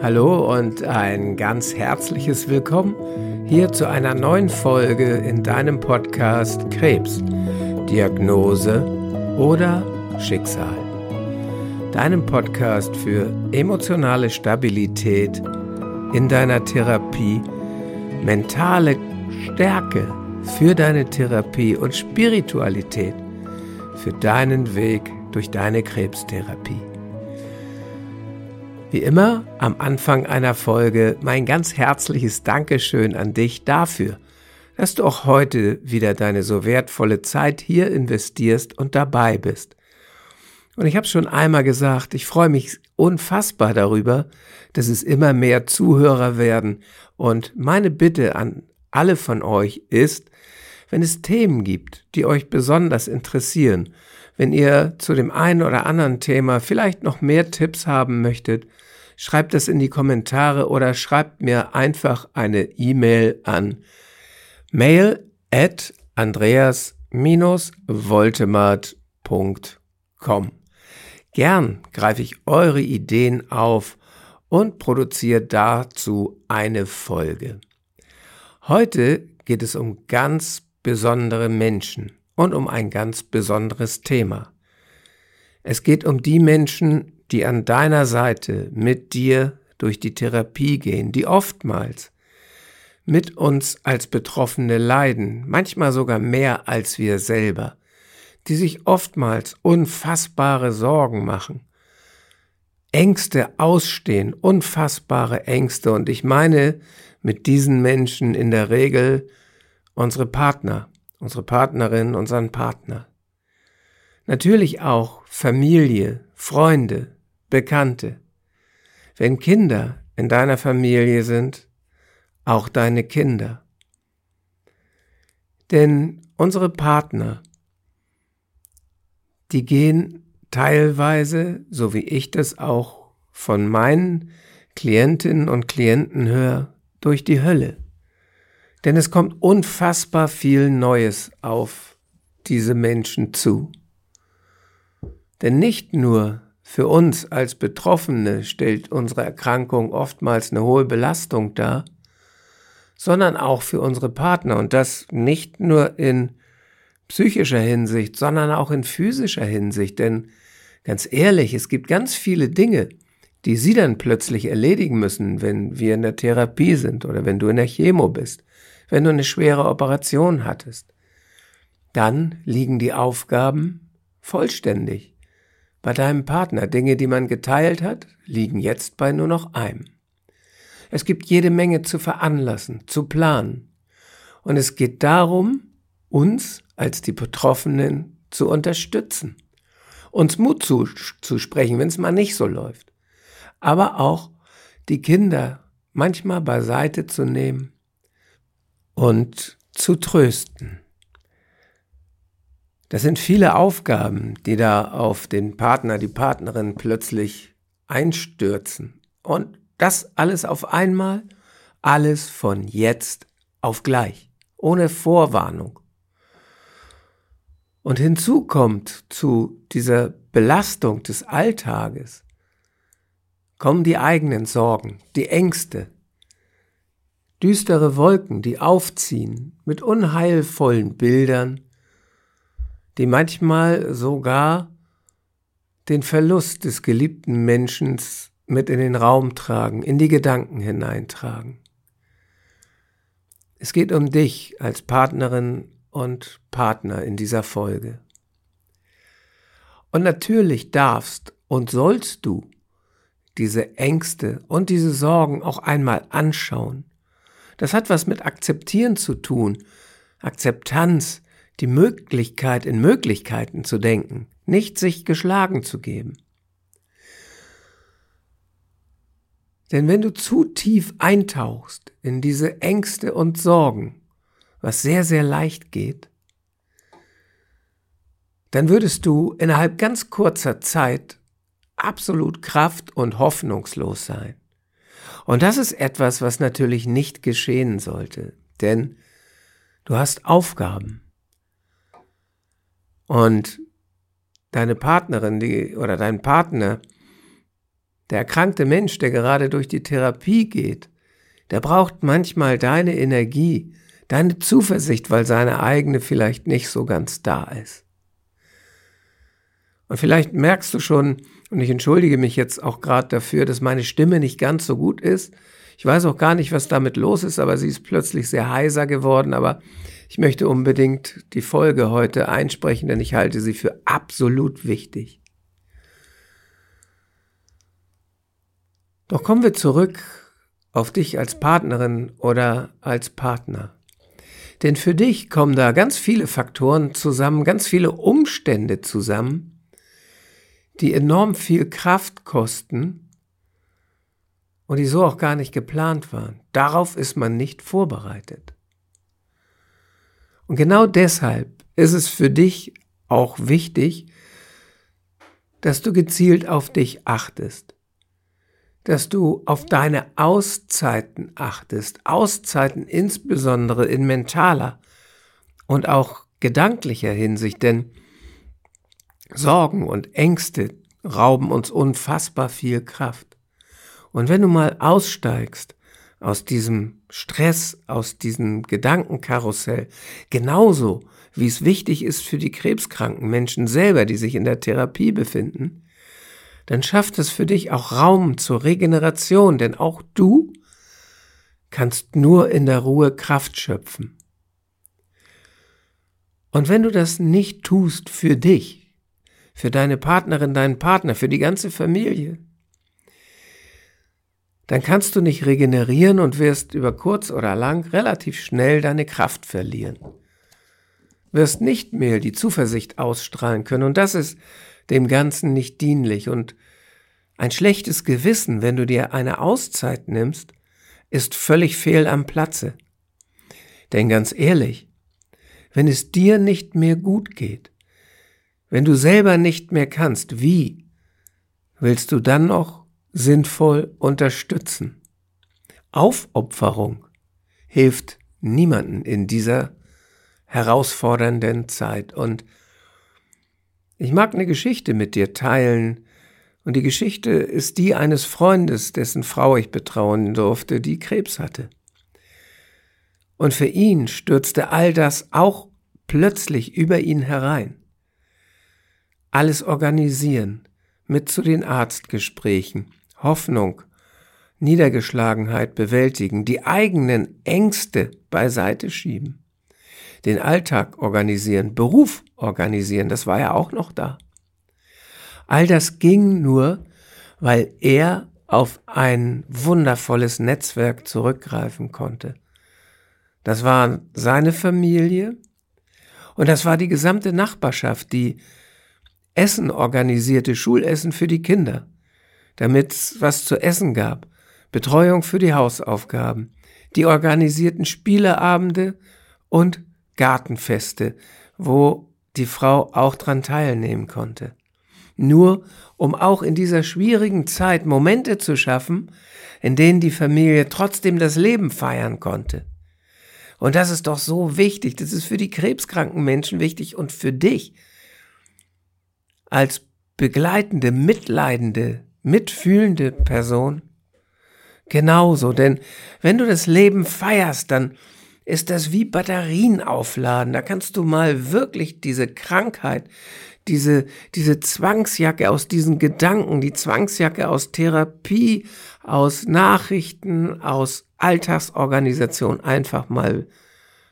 Hallo und ein ganz herzliches Willkommen hier zu einer neuen Folge in deinem Podcast Krebs, Diagnose oder Schicksal. Deinem Podcast für emotionale Stabilität in deiner Therapie, mentale Stärke für deine Therapie und Spiritualität für deinen Weg durch deine Krebstherapie. Wie immer am Anfang einer Folge mein ganz herzliches Dankeschön an dich dafür, dass du auch heute wieder deine so wertvolle Zeit hier investierst und dabei bist. Und ich habe schon einmal gesagt, ich freue mich unfassbar darüber, dass es immer mehr Zuhörer werden. Und meine Bitte an alle von euch ist, wenn es Themen gibt, die euch besonders interessieren, wenn ihr zu dem einen oder anderen Thema vielleicht noch mehr Tipps haben möchtet, schreibt es in die Kommentare oder schreibt mir einfach eine E-Mail an mail at andreas-voltemart.com. Gern greife ich eure Ideen auf und produziere dazu eine Folge. Heute geht es um ganz besondere Menschen und um ein ganz besonderes Thema. Es geht um die Menschen, die an deiner Seite mit dir durch die Therapie gehen, die oftmals mit uns als Betroffene leiden, manchmal sogar mehr als wir selber, die sich oftmals unfassbare Sorgen machen, Ängste ausstehen, unfassbare Ängste, und ich meine mit diesen Menschen in der Regel unsere Partner, unsere Partnerin, unseren Partner. Natürlich auch Familie, Freunde, Bekannte. Wenn Kinder in deiner Familie sind, auch deine Kinder. Denn unsere Partner, die gehen teilweise, so wie ich das auch von meinen Klientinnen und Klienten höre, durch die Hölle. Denn es kommt unfassbar viel Neues auf diese Menschen zu. Denn nicht nur für uns als Betroffene stellt unsere Erkrankung oftmals eine hohe Belastung dar, sondern auch für unsere Partner und das nicht nur in psychischer Hinsicht, sondern auch in physischer Hinsicht. Denn ganz ehrlich, es gibt ganz viele Dinge, die sie dann plötzlich erledigen müssen, wenn wir in der Therapie sind oder wenn du in der Chemo bist wenn du eine schwere Operation hattest. Dann liegen die Aufgaben vollständig. Bei deinem Partner Dinge, die man geteilt hat, liegen jetzt bei nur noch einem. Es gibt jede Menge zu veranlassen, zu planen. Und es geht darum, uns als die Betroffenen zu unterstützen, uns Mut zu, zu sprechen, wenn es mal nicht so läuft, aber auch die Kinder manchmal beiseite zu nehmen und zu trösten. Das sind viele Aufgaben, die da auf den Partner, die Partnerin plötzlich einstürzen. Und das alles auf einmal, alles von jetzt auf gleich, ohne Vorwarnung. Und hinzu kommt zu dieser Belastung des Alltages, kommen die eigenen Sorgen, die Ängste, düstere Wolken, die aufziehen mit unheilvollen Bildern, die manchmal sogar den Verlust des geliebten Menschen mit in den Raum tragen, in die Gedanken hineintragen. Es geht um dich als Partnerin und Partner in dieser Folge. Und natürlich darfst und sollst du diese Ängste und diese Sorgen auch einmal anschauen das hat was mit Akzeptieren zu tun. Akzeptanz, die Möglichkeit, in Möglichkeiten zu denken, nicht sich geschlagen zu geben. Denn wenn du zu tief eintauchst in diese Ängste und Sorgen, was sehr, sehr leicht geht, dann würdest du innerhalb ganz kurzer Zeit absolut kraft- und hoffnungslos sein. Und das ist etwas, was natürlich nicht geschehen sollte, denn du hast Aufgaben. Und deine Partnerin die, oder dein Partner, Der erkrankte Mensch, der gerade durch die Therapie geht, der braucht manchmal deine Energie, deine Zuversicht, weil seine eigene vielleicht nicht so ganz da ist. Und vielleicht merkst du schon, und ich entschuldige mich jetzt auch gerade dafür, dass meine Stimme nicht ganz so gut ist. Ich weiß auch gar nicht, was damit los ist, aber sie ist plötzlich sehr heiser geworden. Aber ich möchte unbedingt die Folge heute einsprechen, denn ich halte sie für absolut wichtig. Doch kommen wir zurück auf dich als Partnerin oder als Partner. Denn für dich kommen da ganz viele Faktoren zusammen, ganz viele Umstände zusammen, die enorm viel Kraft kosten und die so auch gar nicht geplant waren. Darauf ist man nicht vorbereitet. Und genau deshalb ist es für dich auch wichtig, dass du gezielt auf dich achtest dass du auf deine Auszeiten achtest, Auszeiten insbesondere in mentaler und auch gedanklicher Hinsicht, denn Sorgen und Ängste rauben uns unfassbar viel Kraft. Und wenn du mal aussteigst aus diesem Stress, aus diesem Gedankenkarussell, genauso wie es wichtig ist für die krebskranken Menschen selber, die sich in der Therapie befinden, dann schafft es für dich auch Raum zur Regeneration, denn auch du kannst nur in der Ruhe Kraft schöpfen. Und wenn du das nicht tust für dich, für deine Partnerin, deinen Partner, für die ganze Familie, dann kannst du nicht regenerieren und wirst über kurz oder lang relativ schnell deine Kraft verlieren. Wirst nicht mehr die Zuversicht ausstrahlen können und das ist dem Ganzen nicht dienlich. Und ein schlechtes Gewissen, wenn du dir eine Auszeit nimmst, ist völlig fehl am Platze. Denn ganz ehrlich, wenn es dir nicht mehr gut geht, wenn du selber nicht mehr kannst, wie willst du dann noch sinnvoll unterstützen? Aufopferung hilft niemanden in dieser herausfordernden Zeit. Und ich mag eine Geschichte mit dir teilen, und die Geschichte ist die eines Freundes, dessen Frau ich betrauen durfte, die Krebs hatte. Und für ihn stürzte all das auch plötzlich über ihn herein. Alles organisieren, mit zu den Arztgesprächen, Hoffnung, Niedergeschlagenheit bewältigen, die eigenen Ängste beiseite schieben den Alltag organisieren, Beruf organisieren, das war ja auch noch da. All das ging nur, weil er auf ein wundervolles Netzwerk zurückgreifen konnte. Das war seine Familie und das war die gesamte Nachbarschaft, die Essen organisierte, Schulessen für die Kinder, damit es was zu essen gab, Betreuung für die Hausaufgaben, die organisierten Spieleabende und Gartenfeste, wo die Frau auch dran teilnehmen konnte. Nur um auch in dieser schwierigen Zeit Momente zu schaffen, in denen die Familie trotzdem das Leben feiern konnte. Und das ist doch so wichtig. Das ist für die krebskranken Menschen wichtig und für dich als begleitende, mitleidende, mitfühlende Person genauso. Denn wenn du das Leben feierst, dann ist das wie Batterien aufladen. Da kannst du mal wirklich diese Krankheit, diese, diese Zwangsjacke aus diesen Gedanken, die Zwangsjacke aus Therapie, aus Nachrichten, aus Alltagsorganisation einfach mal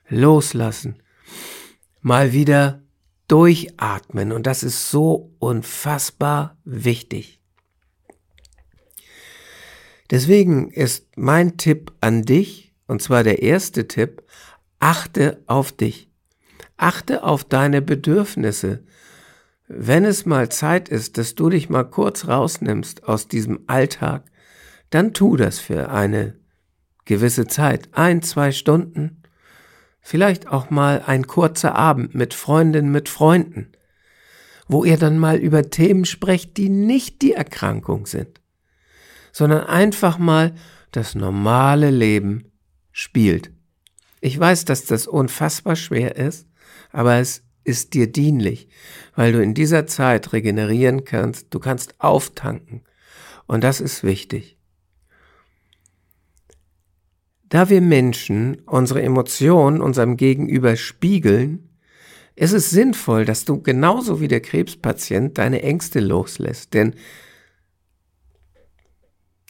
loslassen. Mal wieder durchatmen. Und das ist so unfassbar wichtig. Deswegen ist mein Tipp an dich, und zwar der erste Tipp, achte auf dich. Achte auf deine Bedürfnisse. Wenn es mal Zeit ist, dass du dich mal kurz rausnimmst aus diesem Alltag, dann tu das für eine gewisse Zeit, ein, zwei Stunden, vielleicht auch mal ein kurzer Abend mit Freundinnen, mit Freunden, wo ihr dann mal über Themen sprecht, die nicht die Erkrankung sind, sondern einfach mal das normale Leben spielt. Ich weiß, dass das unfassbar schwer ist, aber es ist dir dienlich, weil du in dieser Zeit regenerieren kannst, du kannst auftanken Und das ist wichtig. Da wir Menschen unsere Emotionen unserem Gegenüber spiegeln, ist es sinnvoll, dass du genauso wie der Krebspatient deine Ängste loslässt. Denn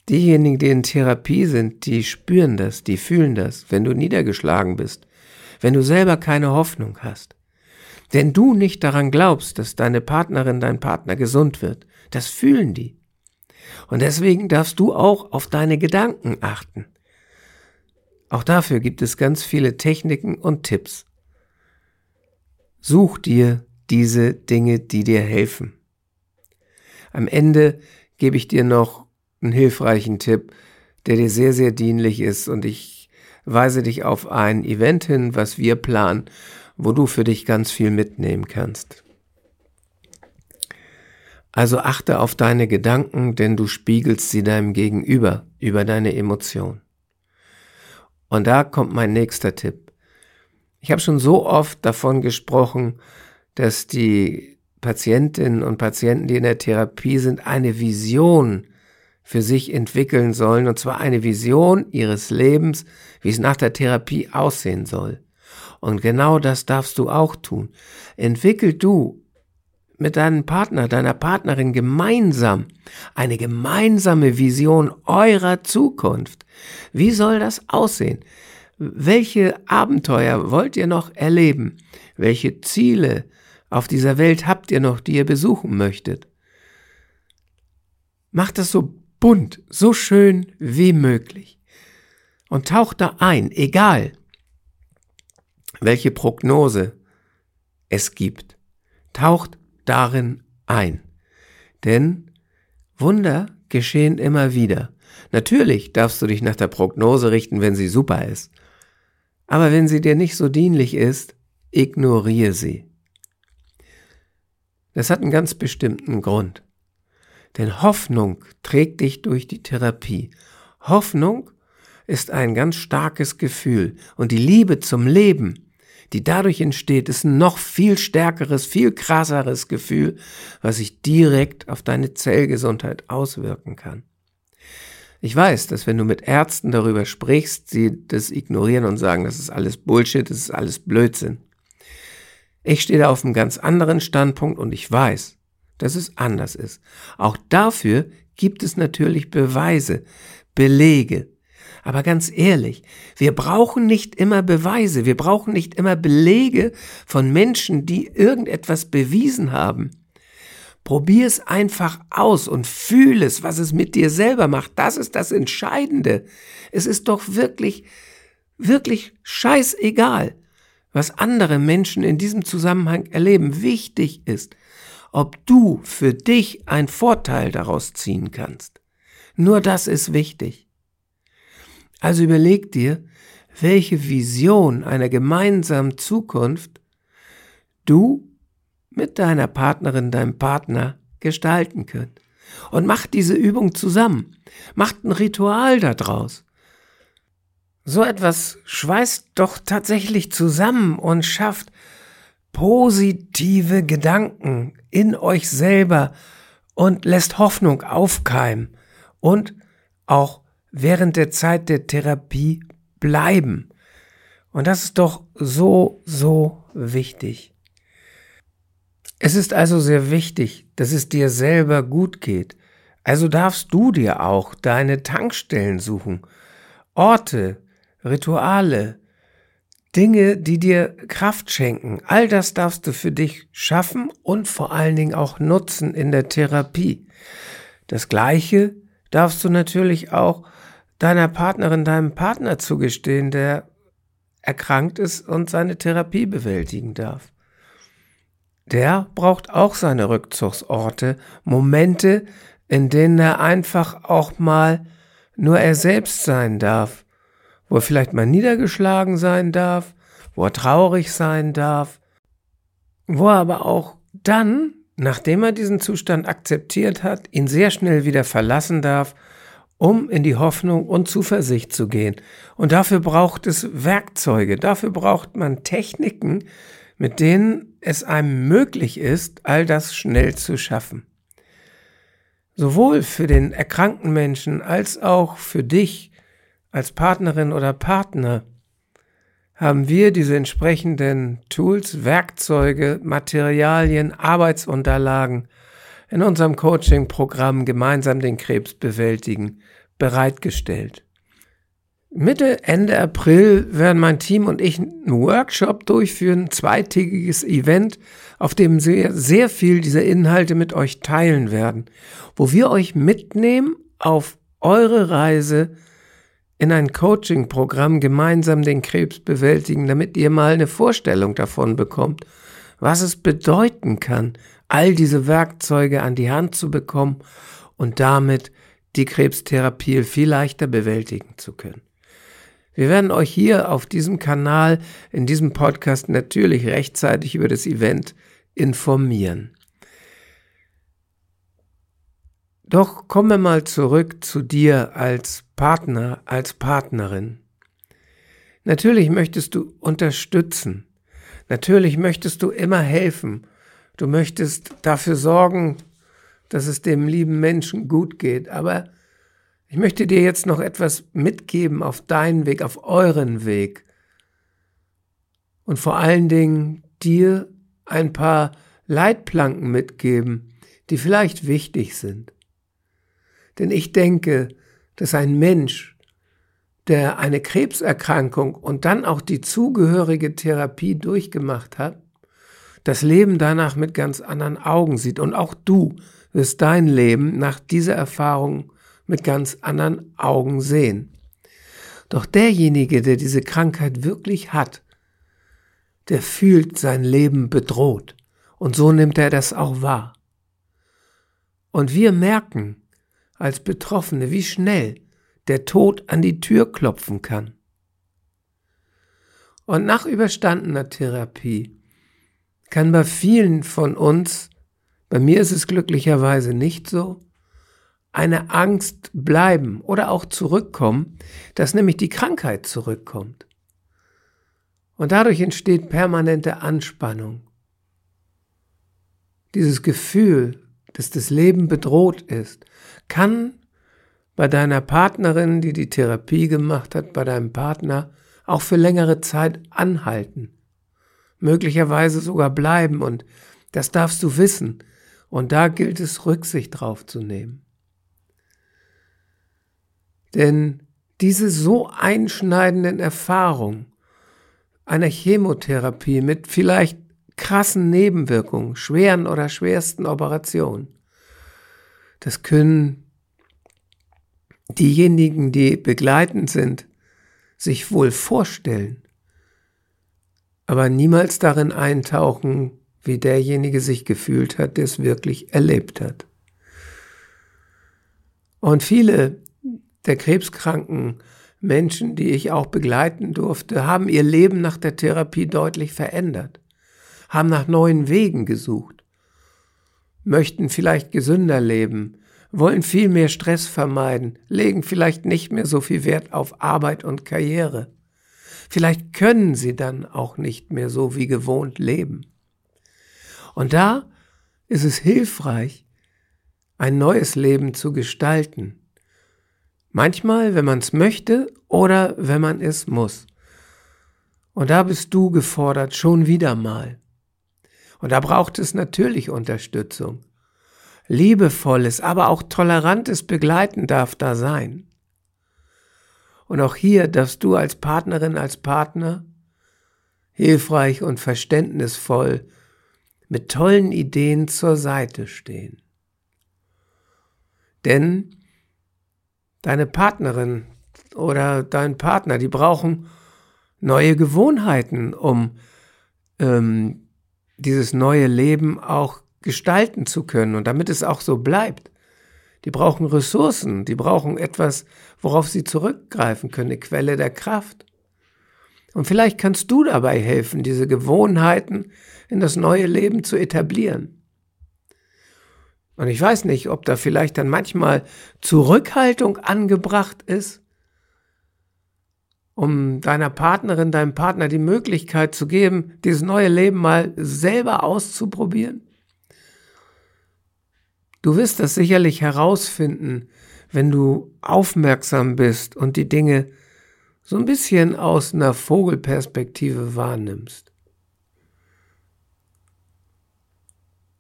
diejenigen, die in Therapie sind, die spüren das, die fühlen das, wenn du niedergeschlagen bist, wenn du selber keine Hoffnung hast. Wenn du nicht daran glaubst, dass deine Partnerin, dein Partner gesund wird, das fühlen die. Und deswegen darfst du auch auf deine Gedanken achten. Auch dafür gibt es ganz viele Techniken und Tipps. Such dir diese Dinge, die dir helfen. Am Ende gebe ich dir noch einen hilfreichen Tipp, der dir sehr, sehr dienlich ist und ich weise dich auf ein Event hin, was wir planen, wo du für dich ganz viel mitnehmen kannst. Also achte auf deine Gedanken, denn du spiegelst sie deinem Gegenüber über deine Emotionen. Und da kommt mein nächster Tipp. Ich habe schon so oft davon gesprochen, dass die Patientinnen und Patienten, die in der Therapie sind, eine Vision für sich entwickeln sollen, und zwar eine Vision ihres Lebens, wie es nach der Therapie aussehen soll. Und genau das darfst du auch tun. Entwickel du mit deinem Partner, deiner Partnerin gemeinsam eine gemeinsame Vision eurer Zukunft. Wie soll das aussehen? Welche Abenteuer wollt ihr noch erleben? Welche Ziele auf dieser Welt habt ihr noch, die ihr besuchen möchtet? Macht das so bunt, so schön wie möglich. Und taucht da ein, egal welche Prognose es gibt. Taucht darin ein. Denn Wunder geschehen immer wieder. Natürlich darfst du dich nach der Prognose richten, wenn sie super ist. Aber wenn sie dir nicht so dienlich ist, ignoriere sie. Das hat einen ganz bestimmten Grund. Denn Hoffnung trägt dich durch die Therapie. Hoffnung ist ein ganz starkes Gefühl und die Liebe zum Leben die dadurch entsteht, ist ein noch viel stärkeres, viel krasseres Gefühl, was sich direkt auf deine Zellgesundheit auswirken kann. Ich weiß, dass wenn du mit Ärzten darüber sprichst, sie das ignorieren und sagen, das ist alles Bullshit, das ist alles Blödsinn. Ich stehe da auf einem ganz anderen Standpunkt und ich weiß, dass es anders ist. Auch dafür gibt es natürlich Beweise, Belege. Aber ganz ehrlich, wir brauchen nicht immer Beweise, wir brauchen nicht immer Belege von Menschen, die irgendetwas bewiesen haben. Probier es einfach aus und fühl es, was es mit dir selber macht. Das ist das Entscheidende. Es ist doch wirklich, wirklich scheißegal, was andere Menschen in diesem Zusammenhang erleben. Wichtig ist, ob du für dich einen Vorteil daraus ziehen kannst. Nur das ist wichtig. Also überleg dir, welche Vision einer gemeinsamen Zukunft du mit deiner Partnerin, deinem Partner gestalten könnt. Und macht diese Übung zusammen. Macht ein Ritual daraus. So etwas schweißt doch tatsächlich zusammen und schafft positive Gedanken in euch selber und lässt Hoffnung aufkeimen und auch während der Zeit der Therapie bleiben. Und das ist doch so, so wichtig. Es ist also sehr wichtig, dass es dir selber gut geht. Also darfst du dir auch deine Tankstellen suchen, Orte, Rituale, Dinge, die dir Kraft schenken. All das darfst du für dich schaffen und vor allen Dingen auch nutzen in der Therapie. Das Gleiche darfst du natürlich auch deiner Partnerin, deinem Partner zugestehen, der erkrankt ist und seine Therapie bewältigen darf. Der braucht auch seine Rückzugsorte, Momente, in denen er einfach auch mal nur er selbst sein darf, wo er vielleicht mal niedergeschlagen sein darf, wo er traurig sein darf, wo er aber auch dann, nachdem er diesen Zustand akzeptiert hat, ihn sehr schnell wieder verlassen darf um in die Hoffnung und Zuversicht zu gehen. Und dafür braucht es Werkzeuge, dafür braucht man Techniken, mit denen es einem möglich ist, all das schnell zu schaffen. sowohl für den erkrankten Menschen als auch für dich als Partnerin oder Partner haben wir diese entsprechenden Tools, Werkzeuge, Materialien, Arbeitsunterlagen in unserem Coaching-Programm Gemeinsam den Krebs bewältigen bereitgestellt. Mitte, Ende April werden mein Team und ich einen Workshop durchführen, ein zweitägiges Event, auf dem wir sehr viel dieser Inhalte mit euch teilen werden, wo wir euch mitnehmen auf eure Reise in ein Coaching-Programm gemeinsam den Krebs bewältigen, damit ihr mal eine Vorstellung davon bekommt, was es bedeuten kann, all diese Werkzeuge an die Hand zu bekommen und damit die Krebstherapie viel leichter bewältigen zu können. Wir werden euch hier auf diesem Kanal, in diesem Podcast natürlich rechtzeitig über das Event informieren. Doch kommen wir mal zurück zu dir als Partner, als Partnerin. Natürlich möchtest du unterstützen. Natürlich möchtest du immer helfen. Du möchtest dafür sorgen, dass es dem lieben Menschen gut geht. Aber ich möchte dir jetzt noch etwas mitgeben auf deinen Weg, auf euren Weg. Und vor allen Dingen dir ein paar Leitplanken mitgeben, die vielleicht wichtig sind. Denn ich denke, dass ein Mensch, der eine Krebserkrankung und dann auch die zugehörige Therapie durchgemacht hat, das Leben danach mit ganz anderen Augen sieht. Und auch du wirst dein Leben nach dieser Erfahrung mit ganz anderen Augen sehen. Doch derjenige, der diese Krankheit wirklich hat, der fühlt sein Leben bedroht. Und so nimmt er das auch wahr. Und wir merken, als Betroffene, wie schnell der Tod an die Tür klopfen kann. Und nach überstandener Therapie kann bei vielen von uns, bei mir ist es glücklicherweise nicht so, eine Angst bleiben oder auch zurückkommen, dass nämlich die Krankheit zurückkommt. Und dadurch entsteht permanente Anspannung. Dieses Gefühl, dass das Leben bedroht ist, kann bei deiner Partnerin, die die Therapie gemacht hat, bei deinem Partner auch für längere Zeit anhalten, möglicherweise sogar bleiben und das darfst du wissen und da gilt es Rücksicht drauf zu nehmen. Denn diese so einschneidenden Erfahrungen einer Chemotherapie mit vielleicht krassen Nebenwirkungen, schweren oder schwersten Operationen. Das können diejenigen, die begleitend sind, sich wohl vorstellen, aber niemals darin eintauchen, wie derjenige sich gefühlt hat, der es wirklich erlebt hat. Und viele der krebskranken Menschen, die ich auch begleiten durfte, haben ihr Leben nach der Therapie deutlich verändert haben nach neuen Wegen gesucht, möchten vielleicht gesünder leben, wollen viel mehr Stress vermeiden, legen vielleicht nicht mehr so viel Wert auf Arbeit und Karriere. Vielleicht können sie dann auch nicht mehr so wie gewohnt leben. Und da ist es hilfreich, ein neues Leben zu gestalten. Manchmal, wenn man es möchte oder wenn man es muss. Und da bist du gefordert, schon wieder mal. Und da braucht es natürlich Unterstützung. Liebevolles, aber auch tolerantes Begleiten darf da sein. Und auch hier darfst du als Partnerin, als Partner hilfreich und verständnisvoll mit tollen Ideen zur Seite stehen. Denn deine Partnerin oder dein Partner, die brauchen neue Gewohnheiten, um ähm, dieses neue Leben auch gestalten zu können und damit es auch so bleibt. Die brauchen Ressourcen, die brauchen etwas, worauf sie zurückgreifen können, eine Quelle der Kraft. Und vielleicht kannst du dabei helfen, diese Gewohnheiten in das neue Leben zu etablieren. Und ich weiß nicht, ob da vielleicht dann manchmal Zurückhaltung angebracht ist, um deiner Partnerin, deinem Partner die Möglichkeit zu geben, dieses neue Leben mal selber auszuprobieren? Du wirst das sicherlich herausfinden, wenn du aufmerksam bist und die Dinge so ein bisschen aus einer Vogelperspektive wahrnimmst.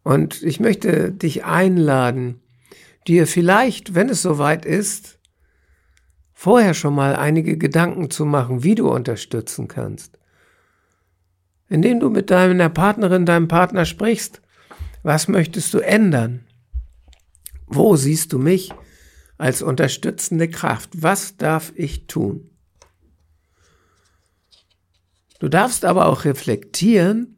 Und ich möchte dich einladen, dir vielleicht, wenn es soweit ist, vorher schon mal einige Gedanken zu machen, wie du unterstützen kannst. Indem du mit deiner Partnerin, deinem Partner sprichst, was möchtest du ändern? Wo siehst du mich als unterstützende Kraft? Was darf ich tun? Du darfst aber auch reflektieren,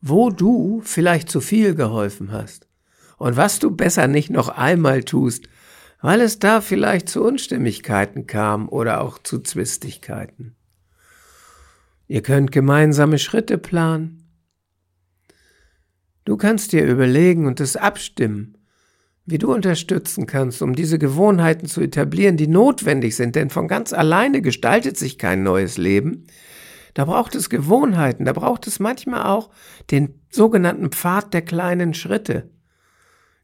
wo du vielleicht zu viel geholfen hast und was du besser nicht noch einmal tust, weil es da vielleicht zu Unstimmigkeiten kam oder auch zu Zwistigkeiten. Ihr könnt gemeinsame Schritte planen. Du kannst dir überlegen und es abstimmen, wie du unterstützen kannst, um diese Gewohnheiten zu etablieren, die notwendig sind, denn von ganz alleine gestaltet sich kein neues Leben. Da braucht es Gewohnheiten, da braucht es manchmal auch den sogenannten Pfad der kleinen Schritte.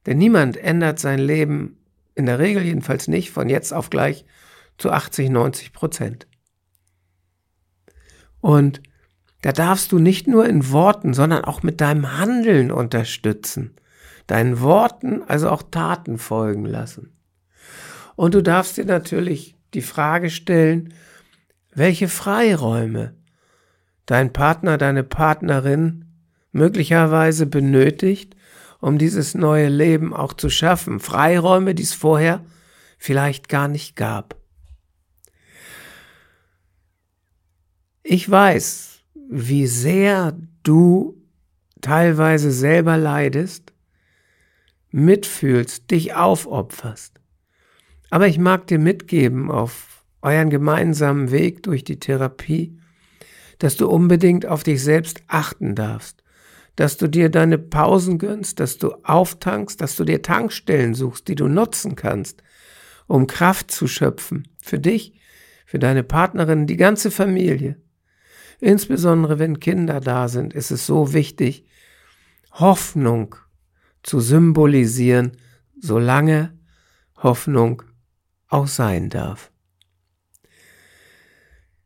Denn niemand ändert sein Leben, in der Regel jedenfalls nicht, von jetzt auf gleich zu 80, 90 Prozent. Und da darfst du nicht nur in Worten, sondern auch mit deinem Handeln unterstützen deinen Worten also auch Taten folgen lassen. Und du darfst dir natürlich die Frage stellen, welche Freiräume dein Partner, deine Partnerin möglicherweise benötigt, um dieses neue Leben auch zu schaffen. Freiräume, die es vorher vielleicht gar nicht gab. Ich weiß, wie sehr du teilweise selber leidest mitfühlst, dich aufopferst. Aber ich mag dir mitgeben auf euren gemeinsamen Weg durch die Therapie, dass du unbedingt auf dich selbst achten darfst, dass du dir deine Pausen gönnst, dass du auftankst, dass du dir Tankstellen suchst, die du nutzen kannst, um Kraft zu schöpfen, für dich, für deine Partnerin, die ganze Familie. Insbesondere wenn Kinder da sind, ist es so wichtig, Hoffnung zu symbolisieren, solange Hoffnung auch sein darf.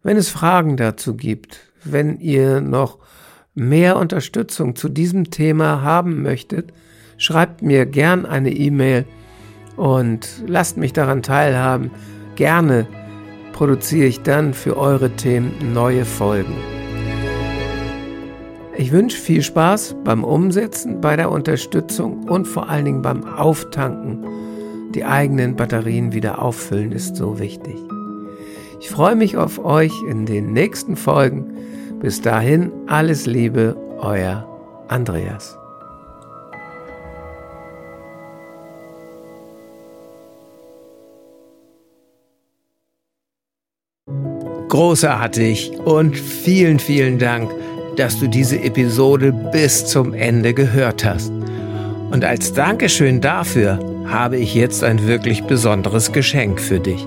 Wenn es Fragen dazu gibt, wenn ihr noch mehr Unterstützung zu diesem Thema haben möchtet, schreibt mir gern eine E-Mail und lasst mich daran teilhaben. Gerne produziere ich dann für eure Themen neue Folgen. Ich wünsche viel Spaß beim Umsetzen, bei der Unterstützung und vor allen Dingen beim Auftanken. Die eigenen Batterien wieder auffüllen ist so wichtig. Ich freue mich auf euch in den nächsten Folgen. Bis dahin alles Liebe, euer Andreas. Großartig und vielen, vielen Dank dass du diese Episode bis zum Ende gehört hast. Und als Dankeschön dafür habe ich jetzt ein wirklich besonderes Geschenk für dich.